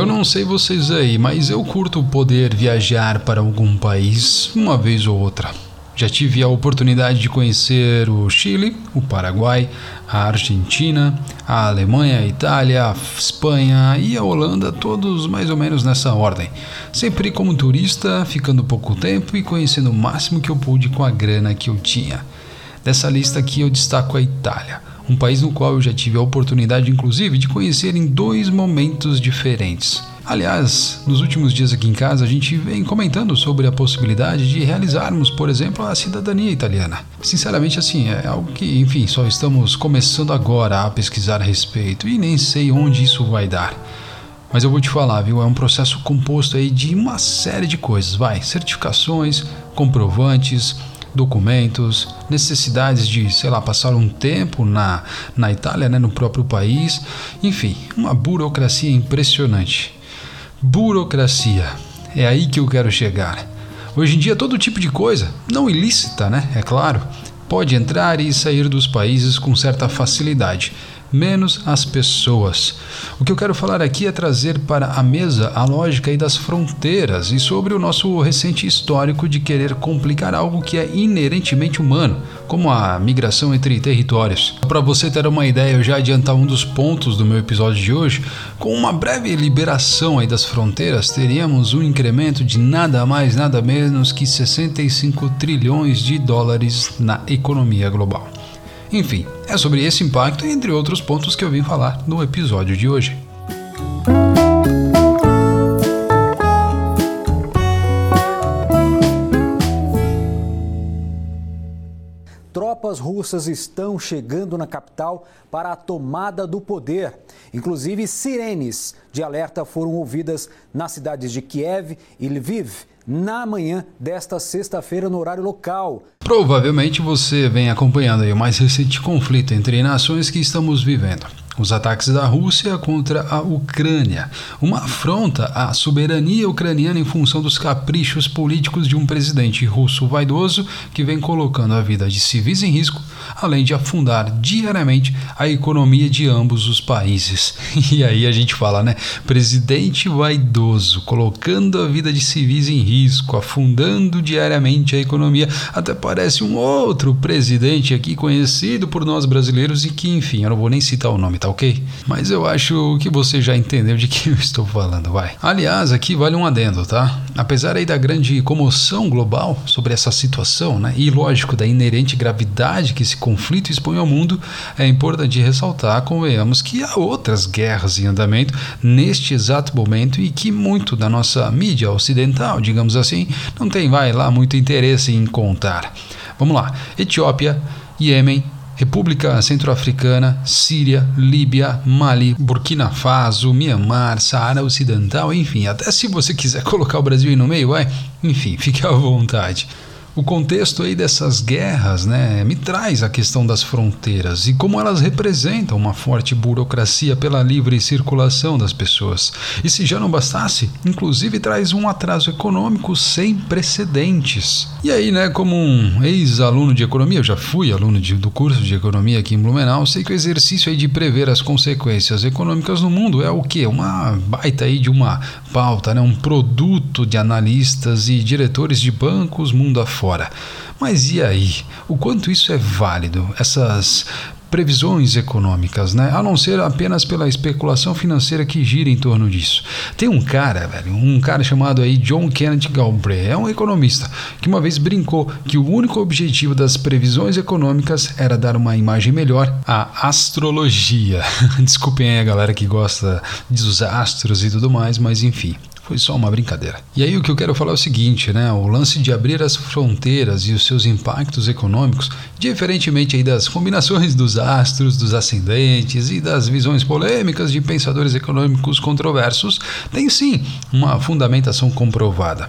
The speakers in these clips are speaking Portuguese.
Eu não sei vocês aí, mas eu curto poder viajar para algum país uma vez ou outra. Já tive a oportunidade de conhecer o Chile, o Paraguai, a Argentina, a Alemanha, a Itália, a Espanha e a Holanda, todos mais ou menos nessa ordem. Sempre como turista, ficando pouco tempo e conhecendo o máximo que eu pude com a grana que eu tinha. Dessa lista aqui eu destaco a Itália, um país no qual eu já tive a oportunidade, inclusive, de conhecer em dois momentos diferentes. Aliás, nos últimos dias aqui em casa a gente vem comentando sobre a possibilidade de realizarmos, por exemplo, a cidadania italiana. Sinceramente, assim, é algo que, enfim, só estamos começando agora a pesquisar a respeito e nem sei onde isso vai dar. Mas eu vou te falar, viu? É um processo composto aí de uma série de coisas, vai, certificações, comprovantes, documentos, necessidades de, sei lá, passar um tempo na, na Itália, né, no próprio país, enfim, uma burocracia impressionante. Burocracia. É aí que eu quero chegar. Hoje em dia, todo tipo de coisa, não ilícita, né? É claro, pode entrar e sair dos países com certa facilidade menos as pessoas. O que eu quero falar aqui é trazer para a mesa a lógica das fronteiras e sobre o nosso recente histórico de querer complicar algo que é inerentemente humano, como a migração entre territórios. Para você ter uma ideia, eu já adiantar um dos pontos do meu episódio de hoje, com uma breve liberação aí das fronteiras, teríamos um incremento de nada mais, nada menos que 65 trilhões de dólares na economia global. Enfim, é sobre esse impacto e entre outros pontos que eu vim falar no episódio de hoje. Tropas russas estão chegando na capital para a tomada do poder. Inclusive, sirenes de alerta foram ouvidas nas cidades de Kiev e Lviv na manhã desta sexta-feira no horário local. Provavelmente você vem acompanhando o mais recente conflito entre nações que estamos vivendo os ataques da Rússia contra a Ucrânia, uma afronta à soberania ucraniana em função dos caprichos políticos de um presidente russo vaidoso que vem colocando a vida de civis em risco, além de afundar diariamente a economia de ambos os países. E aí a gente fala, né? Presidente vaidoso, colocando a vida de civis em risco, afundando diariamente a economia. Até parece um outro presidente aqui conhecido por nós brasileiros e que, enfim, eu não vou nem citar o nome, tá ok? Mas eu acho que você já entendeu de que eu estou falando, vai. Aliás, aqui vale um adendo, tá? Apesar aí da grande comoção global sobre essa situação, né? E lógico, da inerente gravidade que esse conflito expõe ao mundo, é importante ressaltar, convenhamos, que há outras guerras em andamento neste exato momento e que muito da nossa mídia ocidental, digamos assim, não tem, vai lá, muito interesse em contar. Vamos lá. Etiópia, Iêmen, República Centro-Africana, Síria, Líbia, Mali, Burkina Faso, Mianmar, Saara Ocidental, enfim, até se você quiser colocar o Brasil aí no meio, vai, enfim, fique à vontade o contexto aí dessas guerras né, me traz a questão das fronteiras e como elas representam uma forte burocracia pela livre circulação das pessoas. E se já não bastasse, inclusive traz um atraso econômico sem precedentes. E aí, né, como um ex-aluno de economia, eu já fui aluno de, do curso de economia aqui em Blumenau, sei que o exercício aí de prever as consequências econômicas no mundo é o que? Uma baita aí de uma pauta, né, um produto de analistas e diretores de bancos mundo afora fora. Mas e aí? O quanto isso é válido? Essas previsões econômicas, né? A não ser apenas pela especulação financeira que gira em torno disso. Tem um cara, velho, um cara chamado aí John Kennedy Galbraith, é um economista, que uma vez brincou que o único objetivo das previsões econômicas era dar uma imagem melhor à astrologia. Desculpem aí a galera que gosta dos astros e tudo mais, mas enfim. Foi só uma brincadeira. E aí o que eu quero falar é o seguinte, né? O lance de abrir as fronteiras e os seus impactos econômicos, diferentemente aí das combinações dos astros, dos ascendentes e das visões polêmicas de pensadores econômicos controversos, tem sim uma fundamentação comprovada.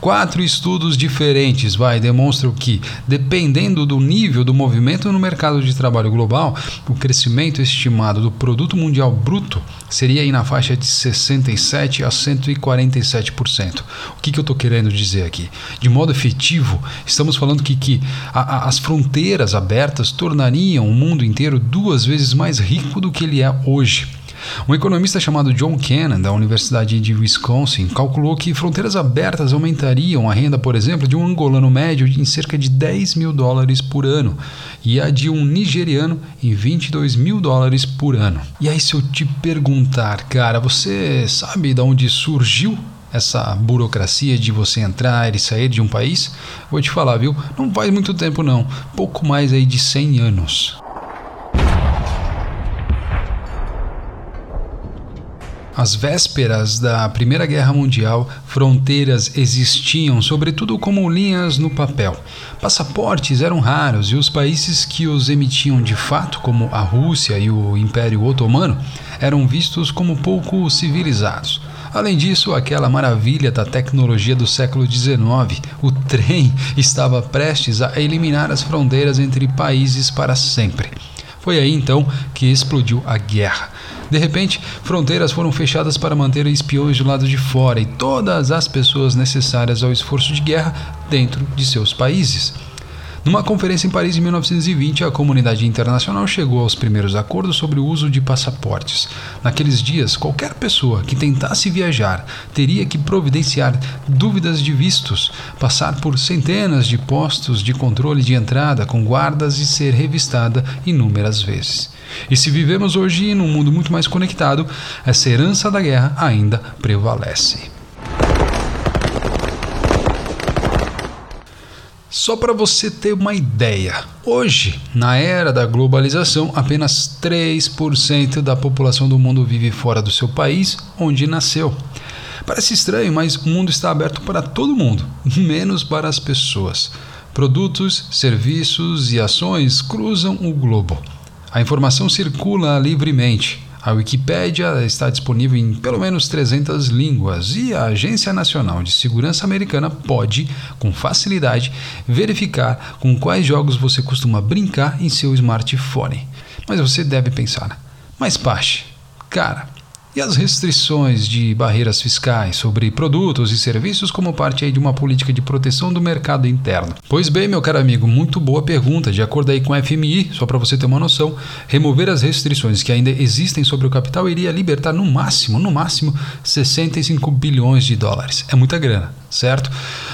Quatro estudos diferentes vai demonstram que, dependendo do nível do movimento no mercado de trabalho global, o crescimento estimado do produto mundial bruto seria aí na faixa de 67 a 140 47%. O que, que eu estou querendo dizer aqui? De modo efetivo, estamos falando que, que a, a, as fronteiras abertas tornariam o mundo inteiro duas vezes mais rico do que ele é hoje. Um economista chamado John Cannon, da Universidade de Wisconsin, calculou que fronteiras abertas aumentariam a renda, por exemplo, de um angolano médio em cerca de 10 mil dólares por ano e a de um nigeriano em 22 mil dólares por ano. E aí, se eu te perguntar, cara, você sabe de onde surgiu essa burocracia de você entrar e sair de um país, vou te falar, viu? Não faz muito tempo não, pouco mais aí de 100 anos. Às vésperas da Primeira Guerra Mundial, fronteiras existiam, sobretudo como linhas no papel. Passaportes eram raros e os países que os emitiam de fato, como a Rússia e o Império Otomano, eram vistos como pouco civilizados. Além disso, aquela maravilha da tecnologia do século XIX, o trem, estava prestes a eliminar as fronteiras entre países para sempre. Foi aí então que explodiu a guerra. De repente, fronteiras foram fechadas para manter espiões do lado de fora e todas as pessoas necessárias ao esforço de guerra dentro de seus países. Numa conferência em Paris em 1920, a comunidade internacional chegou aos primeiros acordos sobre o uso de passaportes. Naqueles dias, qualquer pessoa que tentasse viajar teria que providenciar dúvidas de vistos, passar por centenas de postos de controle de entrada com guardas e ser revistada inúmeras vezes. E se vivemos hoje num mundo muito mais conectado, essa herança da guerra ainda prevalece. Só para você ter uma ideia, hoje, na era da globalização, apenas 3% da população do mundo vive fora do seu país onde nasceu. Parece estranho, mas o mundo está aberto para todo mundo, menos para as pessoas. Produtos, serviços e ações cruzam o globo. A informação circula livremente. A Wikipédia está disponível em pelo menos 300 línguas e a Agência Nacional de Segurança Americana pode, com facilidade, verificar com quais jogos você costuma brincar em seu smartphone. Mas você deve pensar: mas Pache, cara, e as restrições de barreiras fiscais sobre produtos e serviços como parte de uma política de proteção do mercado interno? Pois bem, meu caro amigo, muito boa pergunta. De acordo aí com a FMI, só para você ter uma noção, remover as restrições que ainda existem sobre o capital iria libertar no máximo, no máximo, 65 bilhões de dólares. É muita grana, certo?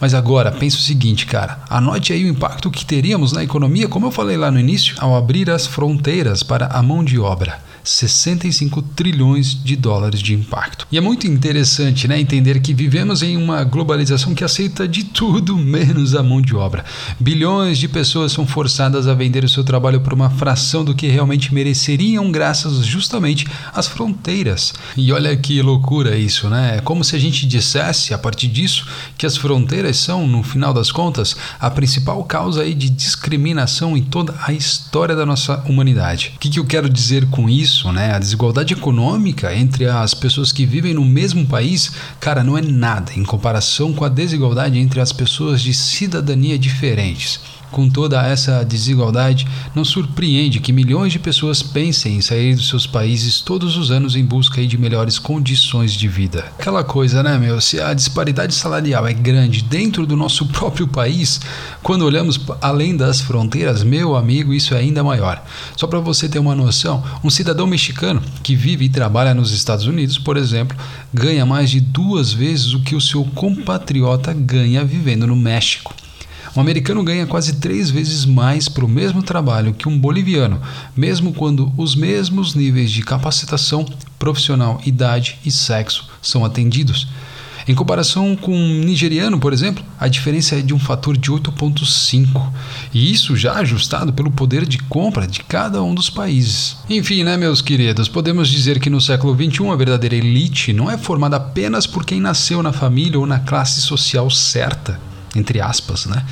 Mas agora, pense o seguinte, cara, anote aí o impacto que teríamos na economia, como eu falei lá no início, ao abrir as fronteiras para a mão de obra. 65 trilhões de dólares de impacto. E é muito interessante né, entender que vivemos em uma globalização que aceita de tudo menos a mão de obra. Bilhões de pessoas são forçadas a vender o seu trabalho por uma fração do que realmente mereceriam, graças justamente às fronteiras. E olha que loucura isso, né? É como se a gente dissesse, a partir disso, que as fronteiras são, no final das contas, a principal causa aí de discriminação em toda a história da nossa humanidade. O que, que eu quero dizer com isso? Isso, né? A desigualdade econômica entre as pessoas que vivem no mesmo país, cara, não é nada em comparação com a desigualdade entre as pessoas de cidadania diferentes. Com toda essa desigualdade, não surpreende que milhões de pessoas pensem em sair dos seus países todos os anos em busca de melhores condições de vida. Aquela coisa, né, meu? Se a disparidade salarial é grande dentro do nosso próprio país, quando olhamos além das fronteiras, meu amigo, isso é ainda maior. Só para você ter uma noção, um cidadão mexicano que vive e trabalha nos Estados Unidos, por exemplo, ganha mais de duas vezes o que o seu compatriota ganha vivendo no México. Um americano ganha quase três vezes mais para o mesmo trabalho que um boliviano, mesmo quando os mesmos níveis de capacitação profissional, idade e sexo são atendidos. Em comparação com um nigeriano, por exemplo, a diferença é de um fator de 8,5, e isso já ajustado pelo poder de compra de cada um dos países. Enfim, né, meus queridos, podemos dizer que no século XXI a verdadeira elite não é formada apenas por quem nasceu na família ou na classe social certa, entre aspas, né?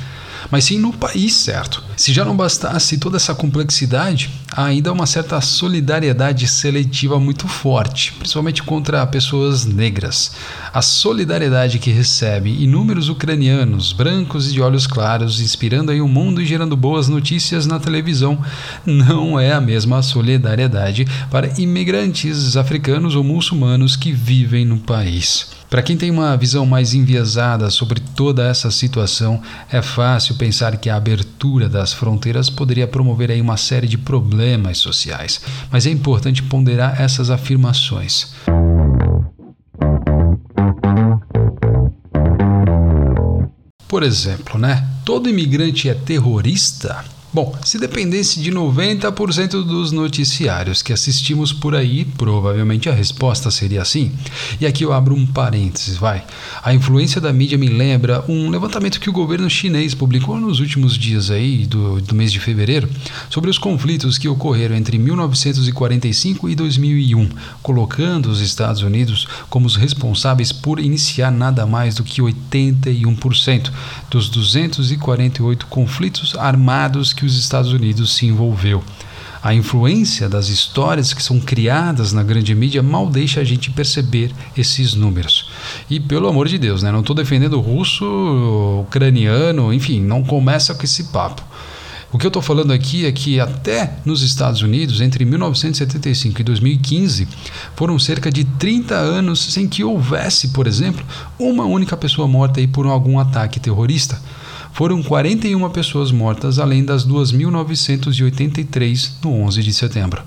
mas sim no país certo. Se já não bastasse toda essa complexidade, há ainda uma certa solidariedade seletiva muito forte, principalmente contra pessoas negras. A solidariedade que recebe inúmeros ucranianos, brancos e de olhos claros, inspirando aí o mundo e gerando boas notícias na televisão, não é a mesma solidariedade para imigrantes africanos ou muçulmanos que vivem no país. Para quem tem uma visão mais enviesada sobre toda essa situação, é fácil pensar que a abertura das fronteiras poderia promover aí uma série de problemas sociais, mas é importante ponderar essas afirmações. Por exemplo, né? Todo imigrante é terrorista? Bom, se dependesse de 90% dos noticiários que assistimos por aí, provavelmente a resposta seria sim. E aqui eu abro um parênteses, vai. A influência da mídia me lembra um levantamento que o governo chinês publicou nos últimos dias aí do, do mês de fevereiro sobre os conflitos que ocorreram entre 1945 e 2001, colocando os Estados Unidos como os responsáveis por iniciar nada mais do que 81% dos 248 conflitos armados que que os Estados Unidos se envolveu. A influência das histórias que são criadas na grande mídia mal deixa a gente perceber esses números. E pelo amor de Deus, né? não estou defendendo o russo, ucraniano, enfim, não começa com esse papo. O que eu estou falando aqui é que até nos Estados Unidos, entre 1975 e 2015, foram cerca de 30 anos sem que houvesse, por exemplo, uma única pessoa morta aí por algum ataque terrorista foram 41 pessoas mortas, além das 2.983 no 11 de setembro.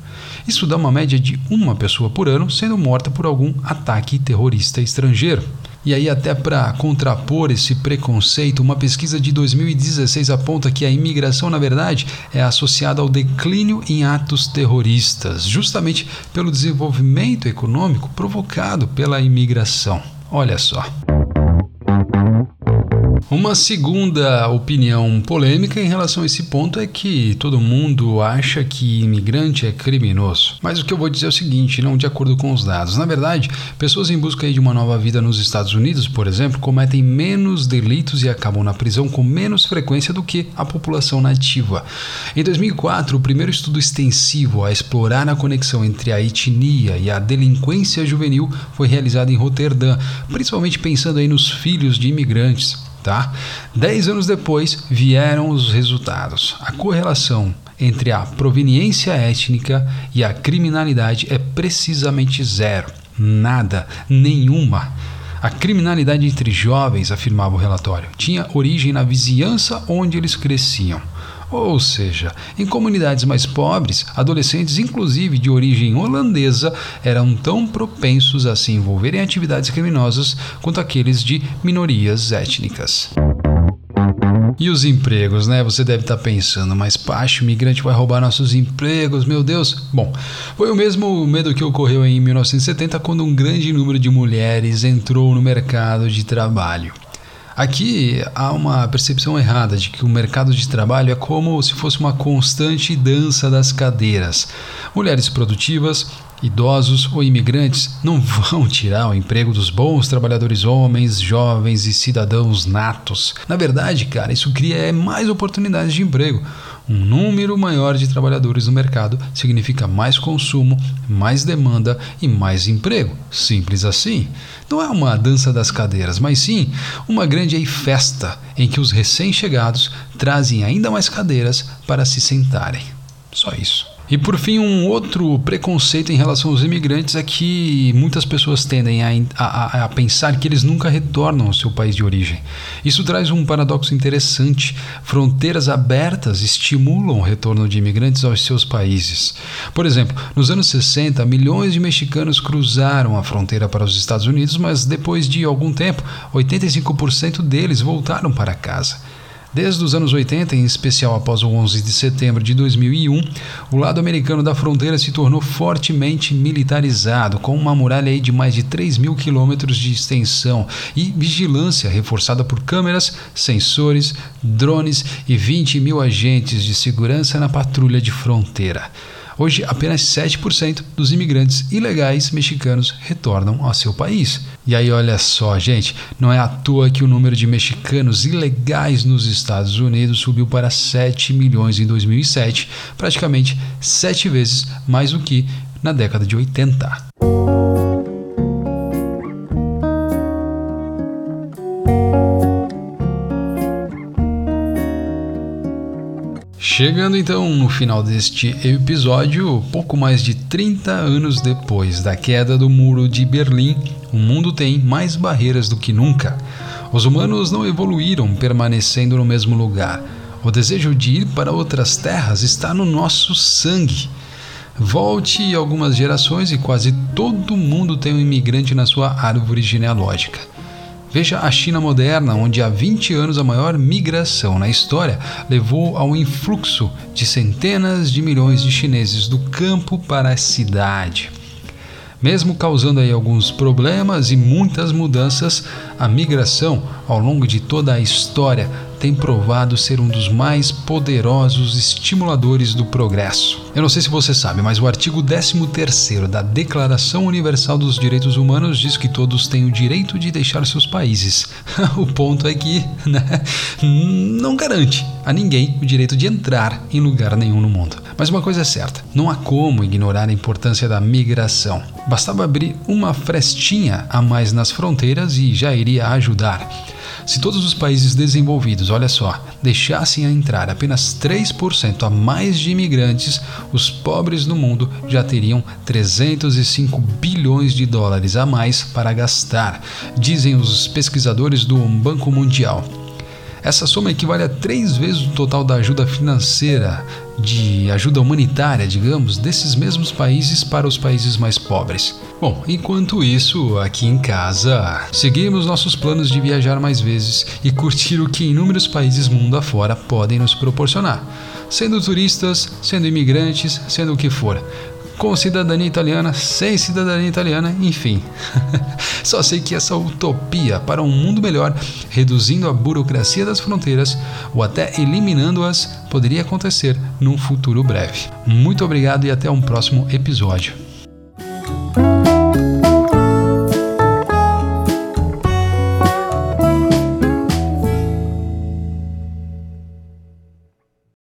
Isso dá uma média de uma pessoa por ano sendo morta por algum ataque terrorista estrangeiro. E aí, até para contrapor esse preconceito, uma pesquisa de 2016 aponta que a imigração, na verdade, é associada ao declínio em atos terroristas, justamente pelo desenvolvimento econômico provocado pela imigração. Olha só. Uma segunda opinião polêmica em relação a esse ponto é que todo mundo acha que imigrante é criminoso. Mas o que eu vou dizer é o seguinte, não de acordo com os dados. Na verdade, pessoas em busca de uma nova vida nos Estados Unidos, por exemplo, cometem menos delitos e acabam na prisão com menos frequência do que a população nativa. Em 2004, o primeiro estudo extensivo a explorar a conexão entre a etnia e a delinquência juvenil foi realizado em Roterdã, principalmente pensando aí nos filhos de imigrantes. Tá? Dez anos depois vieram os resultados. A correlação entre a proveniência étnica e a criminalidade é precisamente zero. Nada, nenhuma. A criminalidade entre jovens, afirmava o relatório, tinha origem na vizinhança onde eles cresciam. Ou seja, em comunidades mais pobres, adolescentes, inclusive de origem holandesa, eram tão propensos a se envolver em atividades criminosas quanto aqueles de minorias étnicas. E os empregos, né? Você deve estar pensando, mas Pacho, migrante vai roubar nossos empregos, meu Deus. Bom, foi o mesmo medo que ocorreu em 1970 quando um grande número de mulheres entrou no mercado de trabalho. Aqui há uma percepção errada de que o mercado de trabalho é como se fosse uma constante dança das cadeiras. Mulheres produtivas, idosos ou imigrantes não vão tirar o emprego dos bons trabalhadores homens, jovens e cidadãos natos. Na verdade, cara, isso cria mais oportunidades de emprego. Um número maior de trabalhadores no mercado significa mais consumo, mais demanda e mais emprego. Simples assim. Não é uma dança das cadeiras, mas sim uma grande festa em que os recém-chegados trazem ainda mais cadeiras para se sentarem. Só isso. E por fim, um outro preconceito em relação aos imigrantes é que muitas pessoas tendem a, a, a, pensar que eles nunca retornam ao seu país de origem. Isso traz um paradoxo interessante. Fronteiras abertas estimulam o retorno de imigrantes aos seus países. Por exemplo, nos anos 60, milhões de mexicanos cruzaram a fronteira para os Estados Unidos, mas depois de algum tempo, 85% deles voltaram para casa. Desde os anos 80, em especial após o 11 de setembro de 2001, o lado americano da fronteira se tornou fortemente militarizado, com uma muralha de mais de 3 mil quilômetros de extensão e vigilância reforçada por câmeras, sensores, drones e 20 mil agentes de segurança na patrulha de fronteira. Hoje, apenas 7% dos imigrantes ilegais mexicanos retornam ao seu país. E aí, olha só, gente, não é à toa que o número de mexicanos ilegais nos Estados Unidos subiu para 7 milhões em 2007, praticamente sete vezes mais do que na década de 80. Chegando então no final deste episódio, pouco mais de 30 anos depois da queda do Muro de Berlim, o mundo tem mais barreiras do que nunca. Os humanos não evoluíram permanecendo no mesmo lugar. O desejo de ir para outras terras está no nosso sangue. Volte algumas gerações e quase todo mundo tem um imigrante na sua árvore genealógica. Veja a China moderna, onde há 20 anos a maior migração na história levou ao influxo de centenas de milhões de chineses do campo para a cidade. Mesmo causando aí alguns problemas e muitas mudanças, a migração ao longo de toda a história tem provado ser um dos mais poderosos estimuladores do progresso. Eu não sei se você sabe, mas o artigo 13 da Declaração Universal dos Direitos Humanos diz que todos têm o direito de deixar seus países. o ponto é que né, não garante a ninguém o direito de entrar em lugar nenhum no mundo. Mas uma coisa é certa: não há como ignorar a importância da migração. Bastava abrir uma frestinha a mais nas fronteiras e já iria ajudar. Se todos os países desenvolvidos, olha só, deixassem entrar apenas 3% a mais de imigrantes, os pobres no mundo já teriam 305 bilhões de dólares a mais para gastar, dizem os pesquisadores do Banco Mundial. Essa soma equivale a três vezes o total da ajuda financeira, de ajuda humanitária, digamos, desses mesmos países para os países mais pobres. Bom, enquanto isso, aqui em casa, seguimos nossos planos de viajar mais vezes e curtir o que inúmeros países mundo afora podem nos proporcionar. Sendo turistas, sendo imigrantes, sendo o que for com cidadania italiana, sem cidadania italiana, enfim. Só sei que essa utopia para um mundo melhor, reduzindo a burocracia das fronteiras ou até eliminando-as, poderia acontecer num futuro breve. Muito obrigado e até um próximo episódio.